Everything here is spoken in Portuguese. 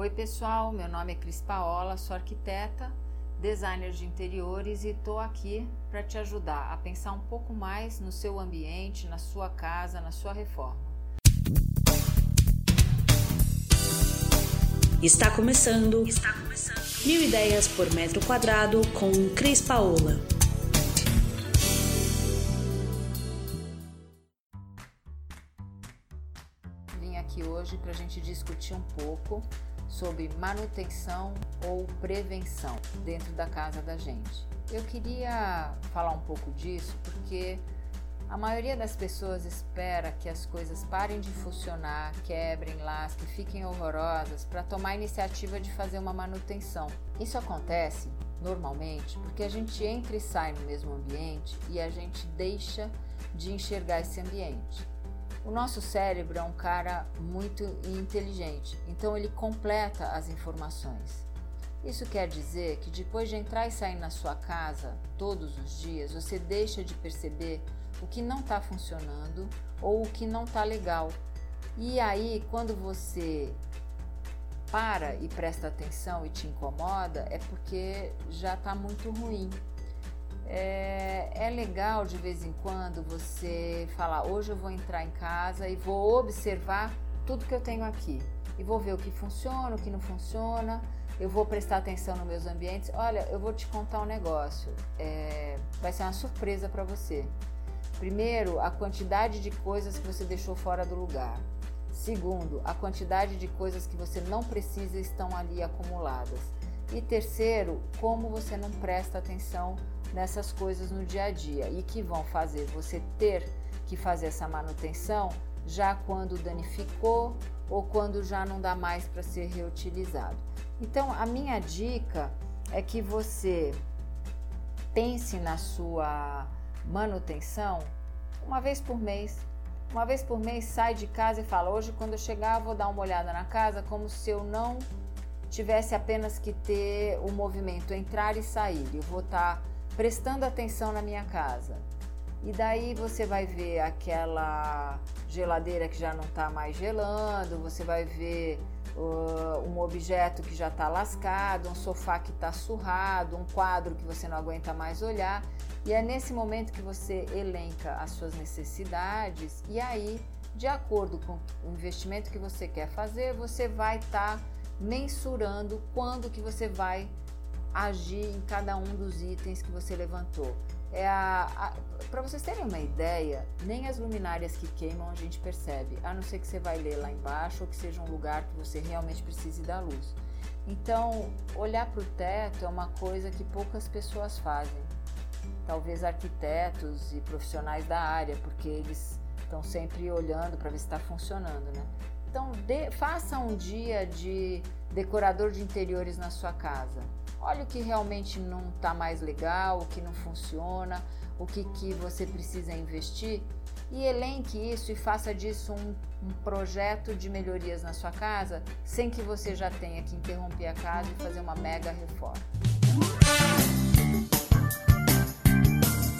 Oi, pessoal. Meu nome é Cris Paola, sou arquiteta, designer de interiores e estou aqui para te ajudar a pensar um pouco mais no seu ambiente, na sua casa, na sua reforma. Está começando, Está começando. Mil ideias por metro quadrado com Cris Paola. Vim aqui hoje para a gente discutir um pouco sobre manutenção ou prevenção dentro da casa da gente. Eu queria falar um pouco disso porque a maioria das pessoas espera que as coisas parem de funcionar, quebrem, lasquem, fiquem horrorosas para tomar a iniciativa de fazer uma manutenção. Isso acontece normalmente porque a gente entra e sai no mesmo ambiente e a gente deixa de enxergar esse ambiente. O nosso cérebro é um cara muito inteligente, então ele completa as informações. Isso quer dizer que depois de entrar e sair na sua casa todos os dias, você deixa de perceber o que não está funcionando ou o que não está legal. E aí, quando você para e presta atenção e te incomoda, é porque já está muito ruim. É, é, legal de vez em quando você falar: hoje eu vou entrar em casa e vou observar tudo que eu tenho aqui e vou ver o que funciona, o que não funciona. Eu vou prestar atenção nos meus ambientes. Olha, eu vou te contar um negócio. É, vai ser uma surpresa para você. Primeiro, a quantidade de coisas que você deixou fora do lugar. Segundo, a quantidade de coisas que você não precisa estão ali acumuladas. E terceiro, como você não presta atenção nessas coisas no dia a dia e que vão fazer você ter que fazer essa manutenção já quando danificou ou quando já não dá mais para ser reutilizado. Então, a minha dica é que você pense na sua manutenção uma vez por mês. Uma vez por mês sai de casa e fala: hoje, quando eu chegar, vou dar uma olhada na casa, como se eu não tivesse apenas que ter o movimento entrar e sair. Eu vou estar tá prestando atenção na minha casa. E daí você vai ver aquela geladeira que já não está mais gelando, você vai ver uh, um objeto que já está lascado, um sofá que está surrado, um quadro que você não aguenta mais olhar. E é nesse momento que você elenca as suas necessidades e aí, de acordo com o investimento que você quer fazer, você vai estar tá mensurando quando que você vai agir em cada um dos itens que você levantou. É para vocês terem uma ideia, nem as luminárias que queimam a gente percebe, a não ser que você vai ler lá embaixo ou que seja um lugar que você realmente precise da luz. Então, olhar para o teto é uma coisa que poucas pessoas fazem. Talvez arquitetos e profissionais da área, porque eles estão sempre olhando para ver se está funcionando, né? Então, de, faça um dia de decorador de interiores na sua casa. Olha o que realmente não está mais legal, o que não funciona, o que, que você precisa investir e elenque isso e faça disso um, um, projeto de melhorias na sua casa sem que você já tenha que interromper a casa e fazer uma mega reforma.